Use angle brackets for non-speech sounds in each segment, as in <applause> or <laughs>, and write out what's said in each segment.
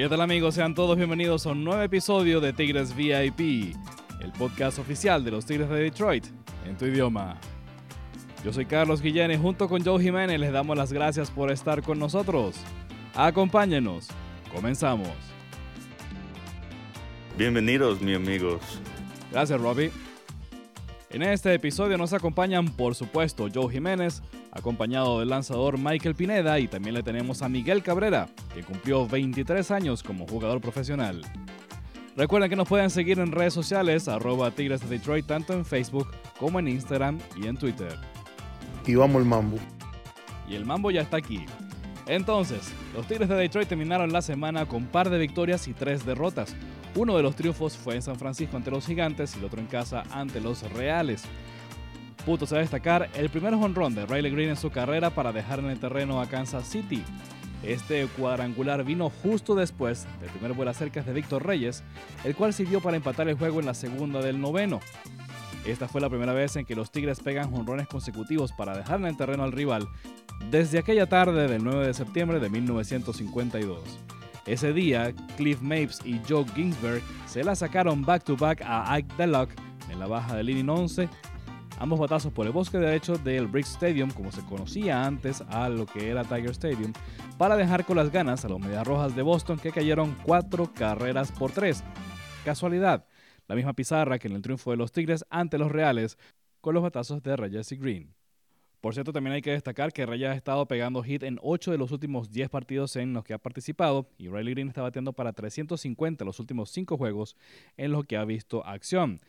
¿Qué tal amigos? Sean todos bienvenidos a un nuevo episodio de Tigres VIP, el podcast oficial de los Tigres de Detroit, en tu idioma. Yo soy Carlos Guillén y junto con Joe Jiménez les damos las gracias por estar con nosotros. Acompáñenos. Comenzamos. Bienvenidos, mis amigos. Gracias, Robbie. En este episodio nos acompañan, por supuesto, Joe Jiménez, acompañado del lanzador Michael Pineda y también le tenemos a Miguel Cabrera, que cumplió 23 años como jugador profesional. Recuerden que nos pueden seguir en redes sociales, arroba Tigres de Detroit, tanto en Facebook como en Instagram y en Twitter. Y vamos el mambo. Y el mambo ya está aquí. Entonces, los Tigres de Detroit terminaron la semana con par de victorias y tres derrotas. Uno de los triunfos fue en San Francisco ante los Gigantes y el otro en casa ante los Reales. Puntos a destacar el primer honrón de Riley Green en su carrera para dejar en el terreno a Kansas City. Este cuadrangular vino justo después del primer vuelo cerca de Víctor Reyes, el cual sirvió para empatar el juego en la segunda del noveno. Esta fue la primera vez en que los Tigres pegan jonrones consecutivos para dejar en el terreno al rival desde aquella tarde del 9 de septiembre de 1952. Ese día, Cliff Mapes y Joe Ginsberg se la sacaron back to back a Ike Delock en la baja del inning 11 ambos batazos por el bosque derecho del Brick Stadium, como se conocía antes a lo que era Tiger Stadium, para dejar con las ganas a los Medias Rojas de Boston que cayeron cuatro carreras por tres. Casualidad, la misma pizarra que en el triunfo de los Tigres ante los Reales con los batazos de Reyes y Green. Por cierto, también hay que destacar que Reyes ha estado pegando hit en 8 de los últimos 10 partidos en los que ha participado y Riley Green está batiendo para 350 en los últimos 5 juegos en los que ha visto acción.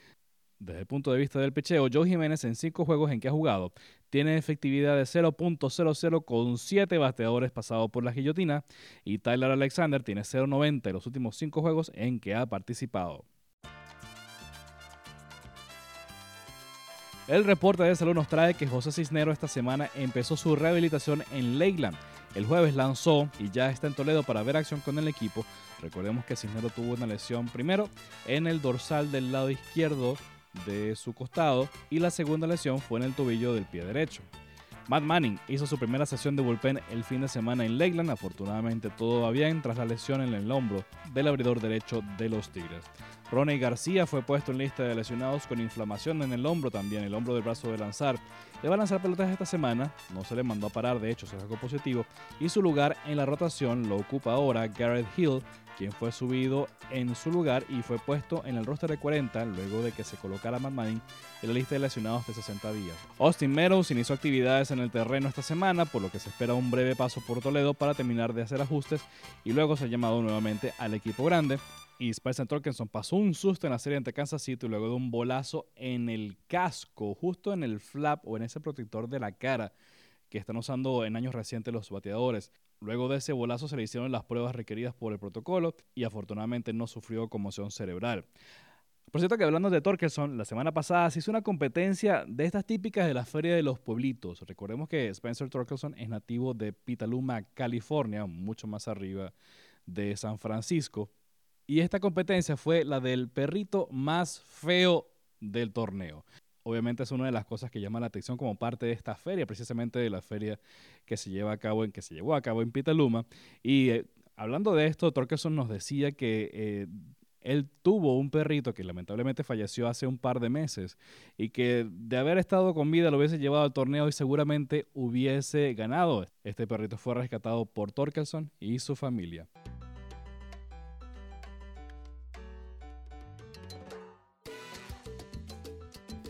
Desde el punto de vista del pecheo, Joe Jiménez en cinco juegos en que ha jugado tiene efectividad de 0.00 con 7 bateadores pasados por la guillotina y Tyler Alexander tiene 0.90 en los últimos cinco juegos en que ha participado. El reporte de salud nos trae que José Cisnero esta semana empezó su rehabilitación en Leyland. El jueves lanzó y ya está en Toledo para ver acción con el equipo. Recordemos que Cisnero tuvo una lesión primero en el dorsal del lado izquierdo de su costado y la segunda lesión fue en el tobillo del pie derecho. Matt Manning hizo su primera sesión de bullpen el fin de semana en Lakeland. Afortunadamente todo va bien tras la lesión en el hombro del abridor derecho de los Tigres. Ronnie García fue puesto en lista de lesionados con inflamación en el hombro también, el hombro del brazo de lanzar. Le va a lanzar pelotas esta semana, no se le mandó a parar, de hecho se sacó positivo, y su lugar en la rotación lo ocupa ahora Garrett Hill, quien fue subido en su lugar y fue puesto en el roster de 40 luego de que se colocara Matt Manning en la lista de lesionados de 60 días. Austin Meadows inició actividades en el terreno esta semana, por lo que se espera un breve paso por Toledo para terminar de hacer ajustes y luego se ha llamado nuevamente al equipo grande y Spencer Torkelson pasó un susto en la serie ante Kansas City luego de un bolazo en el casco, justo en el flap o en ese protector de la cara que están usando en años recientes los bateadores. Luego de ese bolazo se le hicieron las pruebas requeridas por el protocolo y afortunadamente no sufrió conmoción cerebral. Por cierto que hablando de Torkelson, la semana pasada se hizo una competencia de estas típicas de la Feria de los Pueblitos. Recordemos que Spencer Torkelson es nativo de Petaluma, California, mucho más arriba de San Francisco. Y esta competencia fue la del perrito más feo del torneo. Obviamente es una de las cosas que llama la atención como parte de esta feria, precisamente de la feria que se lleva a cabo en que se llevó a cabo en Pitaluma. Y eh, hablando de esto, Torkelson nos decía que eh, él tuvo un perrito que lamentablemente falleció hace un par de meses y que de haber estado con vida lo hubiese llevado al torneo y seguramente hubiese ganado. Este perrito fue rescatado por Torkelson y su familia.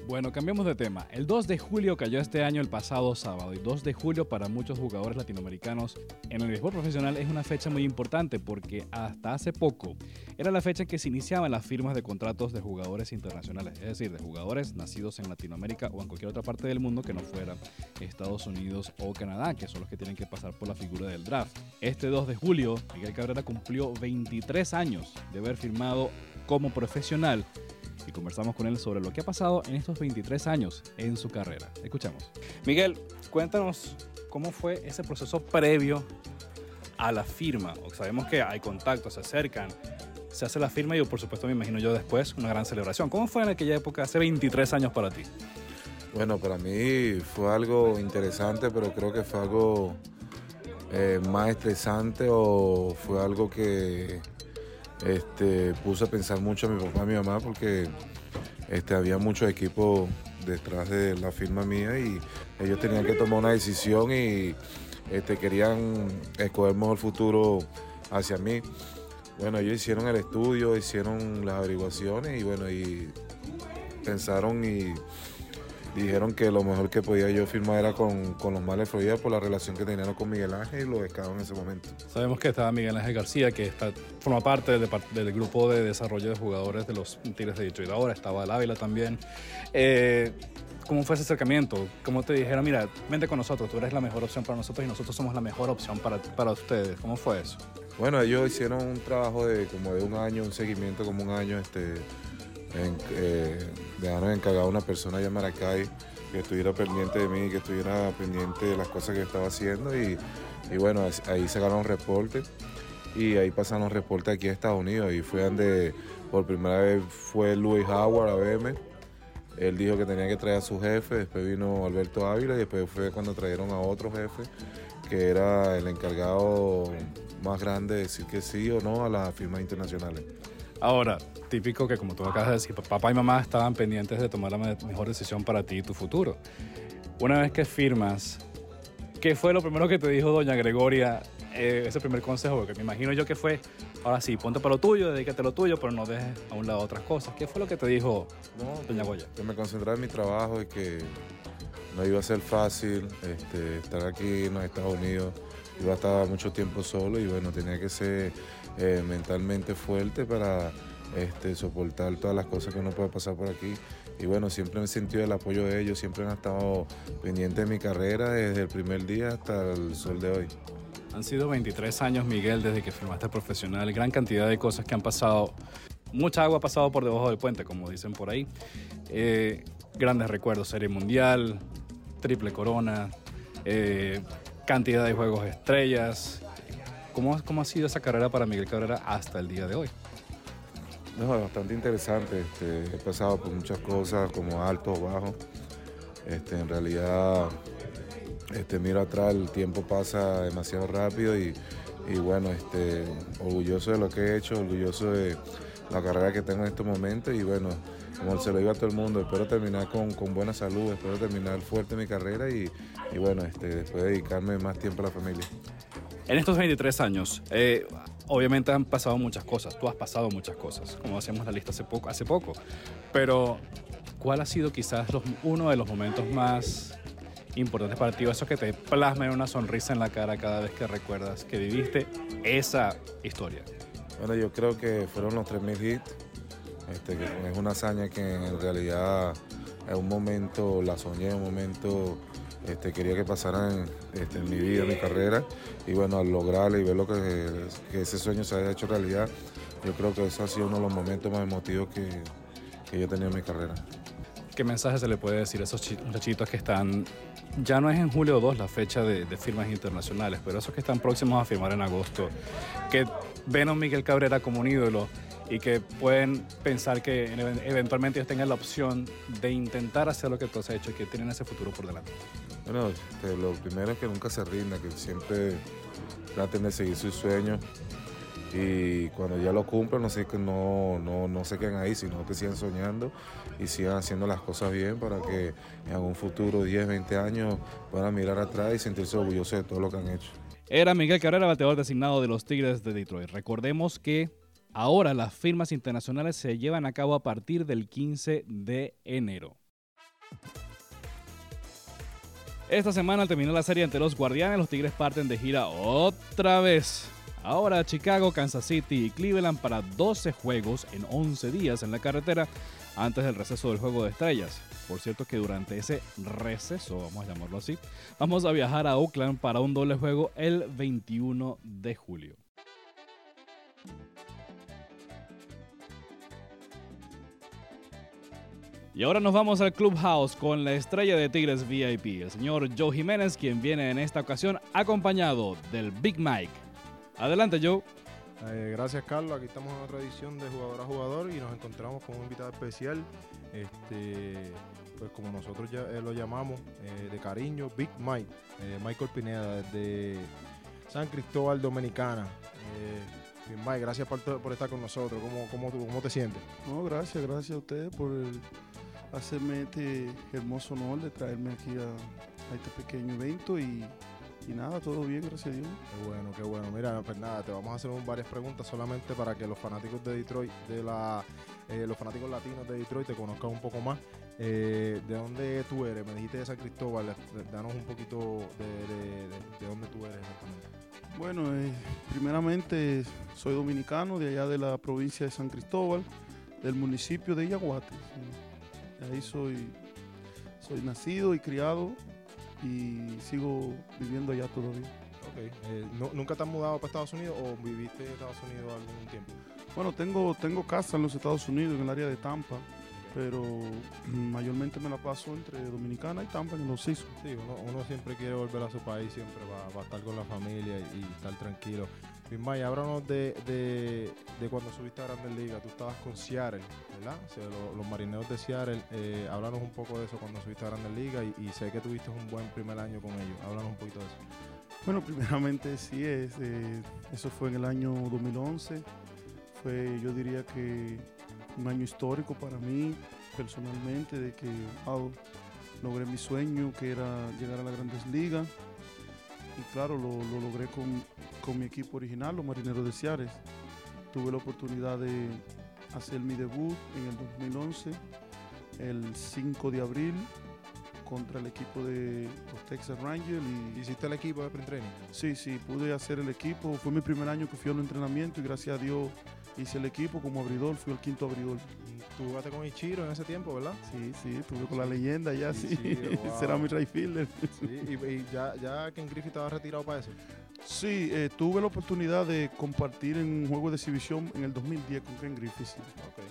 Bueno, cambiamos de tema. El 2 de julio cayó este año el pasado sábado y 2 de julio para muchos jugadores latinoamericanos en el béisbol profesional es una fecha muy importante porque hasta hace poco era la fecha en que se iniciaban las firmas de contratos de jugadores internacionales, es decir, de jugadores nacidos en Latinoamérica o en cualquier otra parte del mundo que no fuera Estados Unidos o Canadá, que son los que tienen que pasar por la figura del draft. Este 2 de julio, Miguel Cabrera cumplió 23 años de haber firmado como profesional y conversamos con él sobre lo que ha pasado en estos 23 años en su carrera. Escuchamos. Miguel, cuéntanos cómo fue ese proceso previo a la firma. Sabemos que hay contactos, se acercan, se hace la firma y por supuesto me imagino yo después una gran celebración. ¿Cómo fue en aquella época, hace 23 años para ti? Bueno, para mí fue algo interesante, pero creo que fue algo eh, más estresante o fue algo que este, puse a pensar mucho a mi papá y a mi mamá porque este, había muchos equipos detrás de la firma mía y ellos tenían que tomar una decisión y este, querían escoger mejor futuro hacia mí. Bueno, ellos hicieron el estudio, hicieron las averiguaciones y bueno, y pensaron y dijeron que lo mejor que podía yo firmar era con, con los Males Florida por la relación que tenían con Miguel Ángel y los escados en ese momento. Sabemos que estaba Miguel Ángel García, que está, forma parte del, del, grupo de desarrollo de jugadores de los Tigres de Detroit. Ahora estaba el Ávila también. Eh, ¿Cómo fue ese acercamiento? ¿Cómo te dijeron, mira, vente con nosotros, tú eres la mejor opción para nosotros y nosotros somos la mejor opción para, para ustedes? ¿Cómo fue eso? Bueno, ellos hicieron un trabajo de como de un año, un seguimiento como un año, este, en, eh, encargado a una persona allá en Maracay que estuviera pendiente de mí, que estuviera pendiente de las cosas que estaba haciendo y, y bueno, ahí sacaron reportes y ahí pasaron los reportes aquí a Estados Unidos y fue donde por primera vez fue Louis Howard a verme. Él dijo que tenía que traer a su jefe, después vino Alberto Ávila y después fue cuando trajeron a otro jefe que era el encargado más grande de decir que sí o no a las firmas internacionales. Ahora, típico que como tú acabas de decir, papá y mamá estaban pendientes de tomar la mejor decisión para ti y tu futuro. Una vez que firmas, ¿qué fue lo primero que te dijo doña Gregoria, eh, ese primer consejo? Porque me imagino yo que fue, ahora sí, ponte para lo tuyo, dedícate a lo tuyo, pero no dejes a un lado otras cosas. ¿Qué fue lo que te dijo doña Goya? Que me concentrara en mi trabajo y que no iba a ser fácil este, estar aquí en los Estados Unidos. Iba a estar mucho tiempo solo y bueno, tenía que ser eh, mentalmente fuerte para este, soportar todas las cosas que uno puede pasar por aquí. Y bueno, siempre he sentido el apoyo de ellos, siempre han estado pendientes de mi carrera desde el primer día hasta el sol de hoy. Han sido 23 años, Miguel, desde que firmaste profesional, gran cantidad de cosas que han pasado. Mucha agua ha pasado por debajo del puente, como dicen por ahí. Eh, grandes recuerdos, Serie Mundial, Triple Corona, eh, cantidad de juegos estrellas. ¿Cómo, ¿Cómo ha sido esa carrera para Miguel Cabrera hasta el día de hoy? No, bastante interesante. Este, he pasado por muchas cosas, como alto o bajo. Este, en realidad, este, miro atrás, el tiempo pasa demasiado rápido y, bueno, este, orgulloso de lo que he hecho, orgulloso de la carrera que tengo en este momento y bueno, como se lo digo a todo el mundo, espero terminar con, buena salud, espero terminar fuerte mi carrera y, bueno, este, después dedicarme más tiempo a la familia. En estos 23 años, eh, obviamente han pasado muchas cosas, tú has pasado muchas cosas, como hacíamos la lista hace poco, pero ¿cuál ha sido quizás uno de los momentos más importantes para ti, eso que te plasma una sonrisa en la cara cada vez que recuerdas que viviste esa historia? Bueno, yo creo que fueron los 3.000 hits, este, que es una hazaña que en realidad en un momento la soñé, en un momento este, quería que pasaran este, en mi vida, en mi carrera. Y bueno, al lograrlo y ver lo que, ese sueño se haya hecho realidad, yo creo que eso ha sido uno de los momentos más emotivos que, que yo he tenido en mi carrera. ¿Qué mensaje se le puede decir a esos muchachitos que están, ya no es en julio 2 la fecha de, firmas internacionales, pero esos que están próximos a firmar en agosto, que ven a Miguel Cabrera como un ídolo y que pueden pensar que eventualmente ellos tengan la opción de intentar hacer lo que tú has hecho y que tienen ese futuro por delante? Bueno, este, lo primero es que nunca se rinda, que siempre traten de seguir sus sueños y cuando ya lo cumplan no, sé, no, no, no se queden ahí, sino que sigan soñando y sigan haciendo las cosas bien para que en algún futuro, 10, 20 años, puedan mirar atrás y sentirse orgullosos de todo lo que han hecho. Era Miguel Cabrera, bateador designado de los Tigres de Detroit. Recordemos que ahora las firmas internacionales se llevan a cabo a partir del 15 de enero. Esta semana al terminar la serie ante los Guardianes, los Tigres parten de gira otra vez. Ahora Chicago, Kansas City y Cleveland para 12 juegos en 11 días en la carretera antes del receso del juego de estrellas. Por cierto que durante ese receso, vamos a llamarlo así, vamos a viajar a Oakland para un doble juego el 21 de julio. Y ahora nos vamos al Clubhouse con la estrella de Tigres VIP, el señor Joe Jiménez, quien viene en esta ocasión acompañado del Big Mike. Adelante, Joe. Eh, gracias, Carlos. Aquí estamos en otra edición de Jugador a Jugador y nos encontramos con un invitado especial, este, pues como nosotros ya, eh, lo llamamos, eh, de cariño, Big Mike, Michael Pineda, desde San Cristóbal Dominicana. Eh, Mike, gracias por, estar con nosotros. ¿Cómo, cómo, cómo te sientes? No, gracias, gracias a ustedes por el- hacerme este hermoso honor de traerme aquí a, a este pequeño evento y, y nada, todo bien, gracias a Dios. Qué bueno, qué bueno. Mira, pues nada, te vamos a hacer un- varias preguntas solamente para que los fanáticos de Detroit, de la, eh, los fanáticos latinos de Detroit te conozcan un poco más. Eh, ¿De dónde tú eres? Me dijiste de San Cristóbal. eh, Danos un poquito de, de- de- de dónde tú eres exactamente. Bueno, eh, primeramente soy dominicano de allá de la provincia de San Cristóbal, del municipio de Yaguate. sí. Ahí soy, soy nacido y criado y sigo viviendo allá todavía. Ok. Eh, ¿nu- ¿Nunca te has mudado para Estados Unidos o viviste en Estados Unidos algún tiempo? Bueno, tengo, tengo casa en los Estados Unidos, en el área de Tampa, pero <clears throat> mayormente me la paso entre Dominicana y Tampa en los Seasons. Sí, uno, uno siempre quiere volver a su país, siempre va, va a estar con la familia y, y estar tranquilo. Maya, háblanos de, de, de cuando subiste a Grandes Ligas. Tú estabas con Seattle, ¿verdad? O sea, lo- los marineros de Seattle. Eh, háblanos un poco de eso cuando subiste a Grandes Ligas y, y sé que tuviste un buen primer año con ellos. Háblanos un poquito de eso. Bueno, <laughs> primeramente sí es, eh, eso fue en el año 2011. Fue, yo diría que un año histórico para mí personalmente, de que wow, logré mi sueño, que era llegar a las grandes ligas. Y claro, lo, lo logré con, con mi equipo original, los Marineros de Ciares. Tuve la oportunidad de hacer mi debut en el 2011, el 5 de abril, contra el equipo de los Texas Rangers. Y, ¿Hiciste el equipo de sprint training? Sí, sí, pude hacer el equipo. Fue mi primer año que fui al entrenamiento y gracias a Dios hice el equipo como abridor. Fui el quinto abridor. Tú jugaste con Ichiro en ese tiempo, ¿verdad? Sí, sí, estuve con la leyenda ya, Sí, sí. sí, <laughs> wow. Será mi right fielder. Sí, y, y ya, ya Ken Griffith estaba retirado para eso. Sí, eh, tuve la oportunidad de compartir en un juego de exhibición en el 2010 con Ken Griffith. sí. Ok.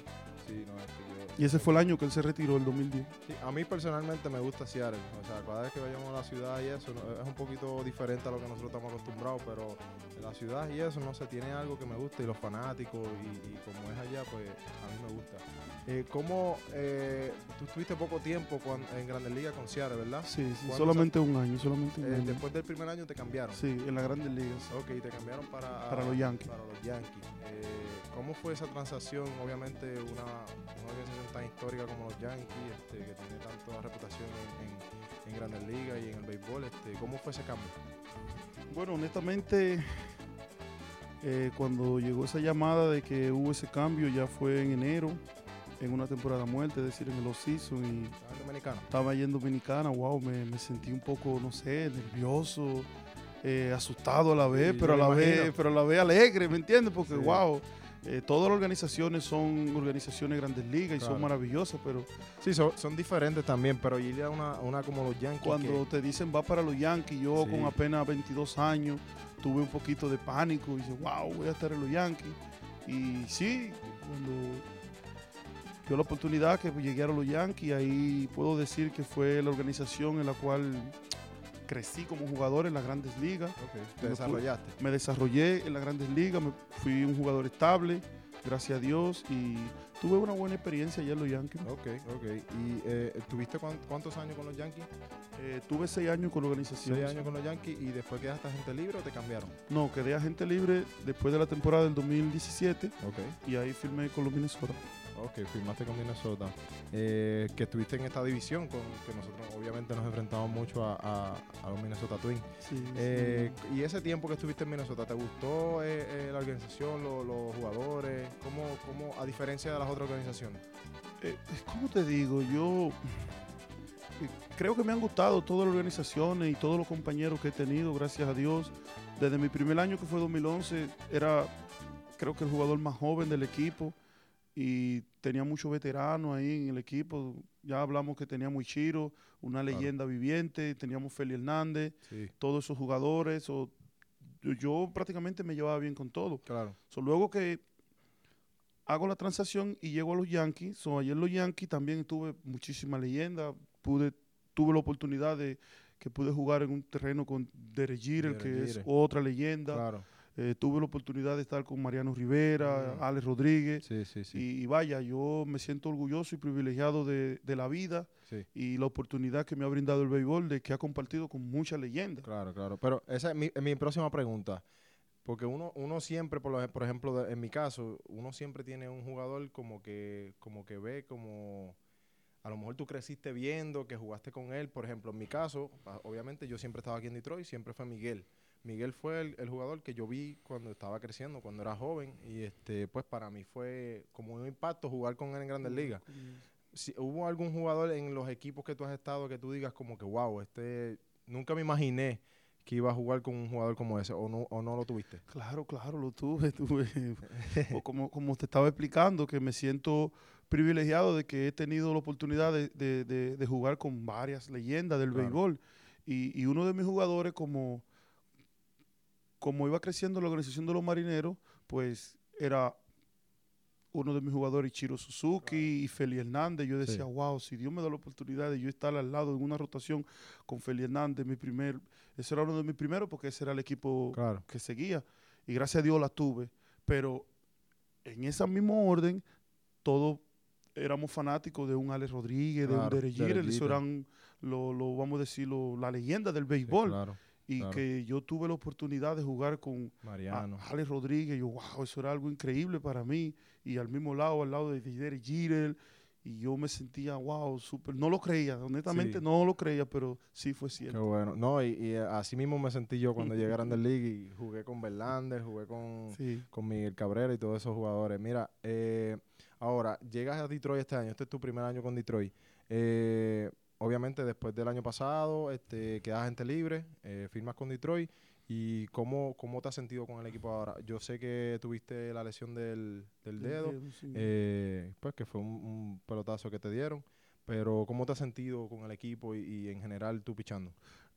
Sí, no, este, yo- Y ese fue el año que él se retiró, el 2010. Sí, a mí personalmente me gusta Seattle. O sea, cada vez que vayamos a la ciudad y eso, es un poquito diferente a lo que nosotros estamos acostumbrados, pero en la ciudad y eso, no sé, tiene algo que me gusta y los fanáticos y, y como es allá, pues a mí me gusta. Eh, ¿Cómo eh, tú estuviste poco tiempo en Grandes Ligas con Seattle, verdad? Sí, sí, ¿Cuándo solamente un año, solamente un Eh, año. después del primer año te cambiaron. Sí, en las grandes ligas. Ok, te cambiaron para, Para los Yankees. Para los Yankees. Eh, ¿Cómo fue esa transacción? Obviamente una, una organización tan histórica como los Yankees, este, que tiene tanta reputación en, en- en Grandes Ligas y en el béisbol. Este, ¿Cómo fue ese cambio? Bueno, honestamente, eh, cuando llegó esa llamada de que hubo ese cambio, ya fue en enero, en una temporada muerta, es decir, en el off-season, y ¿Estás en Dominicana? estaba allá en Dominicana, wow, me, me sentí un poco, no sé, nervioso, eh, asustado a la vez, Sí, pero a la vez, pero a la vez alegre, ¿me entiendes? Porque, Sí. wow, eh, todas las organizaciones son organizaciones de grandes ligas y son maravillosas, pero Sí, son, son diferentes también, pero ir a una, una como los Yankees. cuando te dicen va para los Yankees, yo Sí. con apenas 22 años tuve un poquito de pánico y dije, wow, voy a estar en los Yankees. Y sí, cuando dio la oportunidad que llegué a los Yankees, ahí puedo decir que fue la organización en la cual crecí como jugador en las grandes ligas. te me desarrollaste. Me desarrollé en las grandes ligas, me fui un jugador estable, gracias a Dios, y tuve una buena experiencia allá en los Yankees. Ok, ok. ¿Y eh, tuviste cuán- cuántos años con los Yankees? Eh, tuve seis años con la organización. Seis años con los Yankees y después quedaste agente libre o te cambiaron? No, quedé agente libre después de la temporada del 2017 Ok. y ahí firmé con los Minnesota. Ok, firmaste con Minnesota. Eh, que estuviste en esta división, con que nosotros obviamente nos enfrentamos mucho a, a- a los Minnesota Twins. Sí, Eh, y ese tiempo que estuviste en Minnesota, ¿te gustó eh, la organización, lo- los jugadores? ¿Cómo, ¿Cómo, a diferencia de las otras organizaciones? ¿Cómo te digo? Yo creo que me han gustado todas las organizaciones y todos los compañeros que he tenido, gracias a Dios. Desde mi primer año, que fue 2011, era creo que el jugador más joven del equipo y tenía muchos veteranos ahí en el equipo. Ya hablamos que teníamos Ichiro, una Claro. leyenda viviente, teníamos Feli Hernández, Sí, todos esos jugadores. o- yo, yo prácticamente me llevaba bien con todo. claro. So, luego que hago la transacción y llego a los Yankees, so, ayer los Yankees también tuve muchísima leyenda, pude, tuve la oportunidad de que pude jugar en un terreno con Jeter, Derek que es otra leyenda. Claro. Eh, tuve la oportunidad de estar con Mariano Rivera. Alex Rodríguez. Sí, sí, sí. Y, y vaya, yo me siento orgulloso y privilegiado de, de la vida y la oportunidad que me ha brindado el béisbol, de que ha compartido con muchas leyendas. Claro, claro. Pero esa es mi, es mi próxima pregunta. Porque uno, uno siempre, por, lo- por ejemplo, de- en mi caso, uno siempre tiene un jugador como que, como que ve como... A lo mejor tú creciste viendo que jugaste con él. Por ejemplo, en mi caso, obviamente yo siempre estaba aquí en Detroit, siempre fue Miguel. Miguel fue el, el jugador que yo vi cuando estaba creciendo, cuando era joven. Y este pues para mí fue como un impacto jugar con él en Grandes Ligas. si hubo algún jugador en los equipos que tú has estado que tú digas como que wow, este nunca me imaginé que iba a jugar con un jugador como ese o no o no lo tuviste. Claro, claro, lo tuve, <laughs> tuve. o como, como te estaba explicando, que me siento privilegiado de que he tenido la oportunidad de, de- de- de jugar con varias leyendas del Claro. béisbol. Y, y uno de mis jugadores, como, como iba creciendo la organización de los marineros, pues era uno de mis jugadores, Chiro Suzuki y Feli Hernández. Yo decía, Sí. wow, si Dios me da la oportunidad de yo estar al lado en una rotación con Feli Hernández, mi primer, ese era uno de mis primeros porque ese era el equipo Claro. que seguía. Y gracias a Dios la tuve. Pero en esa misma orden, todos éramos fanáticos de un Alex Rodríguez, de un Derek. Eso eran, lo, lo- vamos a decirlo, la leyenda del béisbol. claro. Y claro. que yo tuve la oportunidad de jugar con Mariano. Alex Rodríguez. Yo, wow, eso era algo increíble para mí. Y al mismo lado, al lado de Derek Jeter. Y yo me sentía, wow, súper. No lo creía, honestamente Sí. no lo creía, pero sí fue Qué cierto. bueno. No, y, y así mismo me sentí yo cuando llegué a <laughs> Grandes Ligas y jugué con Verlander, jugué con, Sí. con Miguel Cabrera y todos esos jugadores. Mira, eh, ahora, llegas a Detroit este año, este es tu primer año con Detroit. Eh, obviamente, después del año pasado, este, quedas gente libre, eh, firmas con Detroit. ¿Y cómo, cómo te has sentido con el equipo ahora? Yo sé que tuviste la lesión del, del dedo, sí. eh, pues que fue un, un pelotazo que te dieron, pero ¿cómo te has sentido con el equipo y, y en general tú pichando?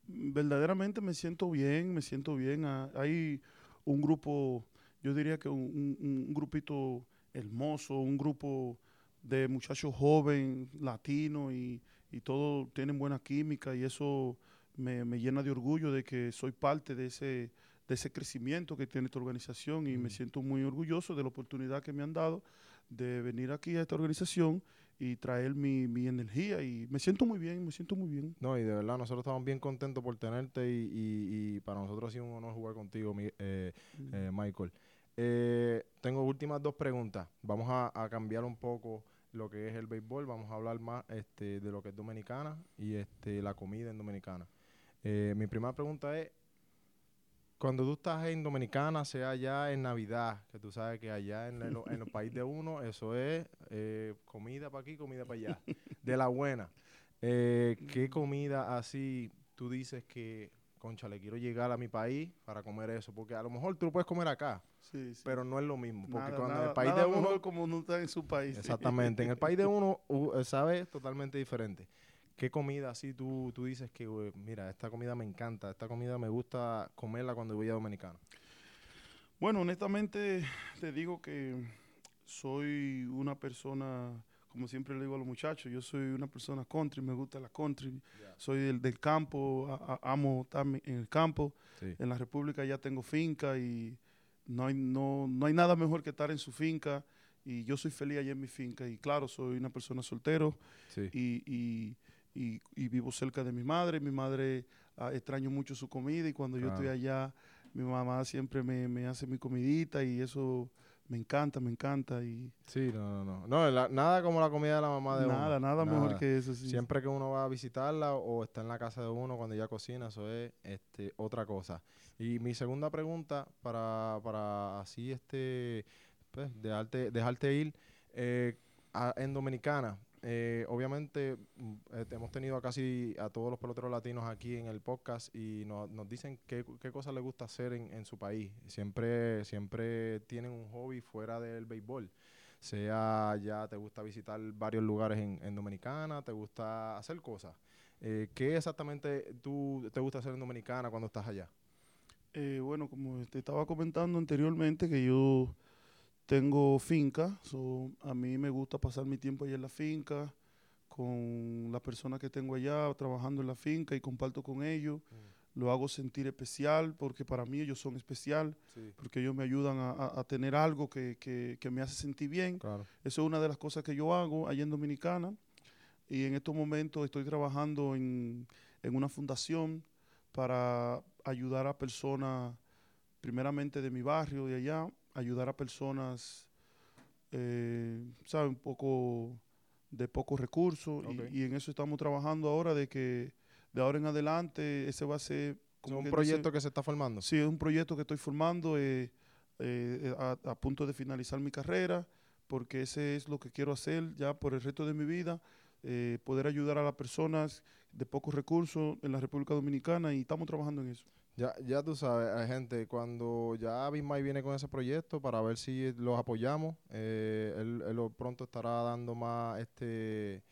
verdaderamente me siento bien, me siento bien. Ah, Hay un grupo, yo diría que un, un- un grupito hermoso, un grupo de muchachos jóvenes, latinos y, y todos tienen buena química y eso me, me llena de orgullo de que soy parte de ese, de ese crecimiento que tiene esta organización y me Mm. siento muy orgulloso de la oportunidad que me han dado de venir aquí a esta organización y traer mi, mi energía y me siento muy bien, me siento muy bien. No, y de verdad nosotros estamos bien contentos por tenerte y, y- y para nosotros ha sido un honor jugar contigo, mi- eh, eh, Michael. Eh, tengo últimas dos preguntas. Vamos a, a cambiar un poco lo que es el béisbol. Vamos a hablar más este, de lo que es dominicana y este, la comida en dominicana. Eh, mi primera pregunta es, cuando tú estás en Dominicana, sea allá en Navidad, que tú sabes que allá en, el- en el país de uno, eso es eh, comida para aquí, comida para allá, de la buena. Eh, ¿Qué comida así tú dices que, concha, le quiero llegar a mi país para comer eso? Porque a lo mejor tú lo puedes comer acá, Sí, sí. pero no es lo mismo. Porque Nada, cuando en el país nada de uno, como no está en su país. exactamente, en el país de <laughs> uno uh, sabe totalmente diferente. ¿Qué comida así tú, tú dices que, mira, esta comida me encanta, esta comida me gusta comerla cuando voy a Dominicana? Bueno, honestamente te digo que soy una persona, como siempre le digo a los muchachos, yo soy una persona country, me gusta la country, soy del, del campo, a- a- amo estar en el campo. Sí. En la República ya tengo finca y no hay, no, no hay nada mejor que estar en su finca y yo soy feliz allá en mi finca y claro, soy una persona soltero Sí. y, y- y- y vivo cerca de mi madre. Mi madre ah, extraño mucho su comida y cuando yo estoy allá, mi mamá siempre me, me hace mi comidita y eso me encanta, me encanta y Sí, no, no, no. No, la- nada como la comida de la mamá de uno. nada, nada, mejor que eso. Sí. Siempre que uno va a visitarla o está en la casa de uno cuando ella cocina, eso es este, otra cosa. Y mi segunda pregunta para, para así este pues, dejarte, dejarte ir eh, a- en Dominicana. Eh, obviamente mm, eh, hemos tenido a casi a todos los peloteros latinos aquí en el podcast y nos, dicen qué, qué cosas les gusta hacer en, en su país. Siempre, siempre tienen un hobby fuera del béisbol sea ya te gusta visitar varios lugares en, en Dominicana, te gusta hacer cosas. Eh, ¿Qué exactamente tú te gusta hacer en Dominicana cuando estás allá? Eh, bueno, como te estaba comentando anteriormente, que yo tengo finca, so, a mí me gusta pasar mi tiempo allá en la finca con las personas que tengo allá trabajando en la finca y comparto con ellos. lo hago sentir especial porque para mí ellos son especial, Sí, porque ellos me ayudan a, a- a tener algo que, que- que me hace sentir bien. claro. Eso es una de las cosas que yo hago allá en Dominicana. Y en estos momentos estoy trabajando en, en una fundación para ayudar a personas, primeramente de mi barrio, de allá, ayudar a personas, eh, ¿sabe? Un poco de pocos recursos. y- en eso estamos trabajando ahora, de que de ahora en adelante ese va a ser... Es como un proyecto que se está formando. Sí, es un proyecto que estoy formando eh, eh, a, a punto de finalizar mi carrera, porque ese es lo que quiero hacer ya por el resto de mi vida, eh, poder ayudar a las personas de pocos recursos en la República Dominicana y estamos trabajando en eso. Ya, ya tú sabes, hay gente, cuando ya Mike viene con ese proyecto para ver si los apoyamos, eh, él, él pronto estará dando más este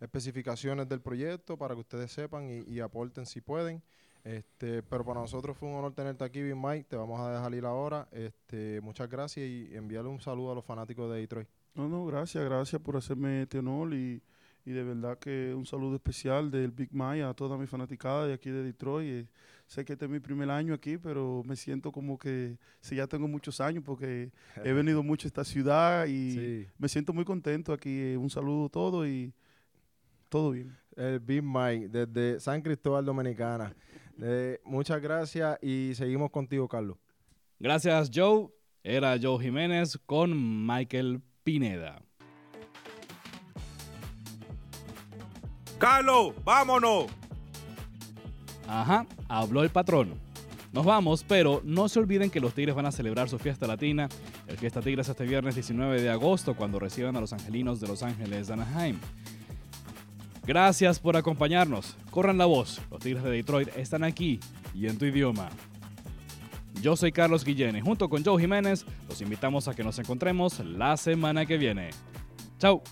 especificaciones del proyecto para que ustedes sepan y, aporten si pueden. Este, pero para nosotros fue un honor tenerte aquí, Mike. Te vamos a dejar ir ahora. Este, muchas gracias y enviarle un saludo a los fanáticos de Detroit. No, no, gracias, gracias por hacerme este honor y, y de verdad que un saludo especial del Big Maya a toda mi fanaticada de aquí de Detroit. Eh, sé que este es mi primer año aquí, pero me siento como que si ya tengo muchos años porque he <laughs> venido mucho a esta ciudad y Sí. me siento muy contento aquí. Eh, un saludo a todos y todo bien. El Big Mike desde San Cristóbal Dominicana. <laughs> Eh, muchas gracias y seguimos contigo, Carlos. Gracias, Joe. Era Joe Jiménez con Michael Pineda. Carlos, vámonos. Ajá, habló el patrón. Nos vamos, pero no se olviden que los Tigres van a celebrar su fiesta latina, el Fiesta Tigres este viernes 19 de agosto, cuando reciban a los angelinos de Los Ángeles de Anaheim. Gracias por acompañarnos. Corran la voz. Los Tigres de Detroit están aquí y en tu idioma. Yo soy Carlos Guillén y junto con Joe Jiménez los invitamos a que nos encontremos la semana que viene. Chao.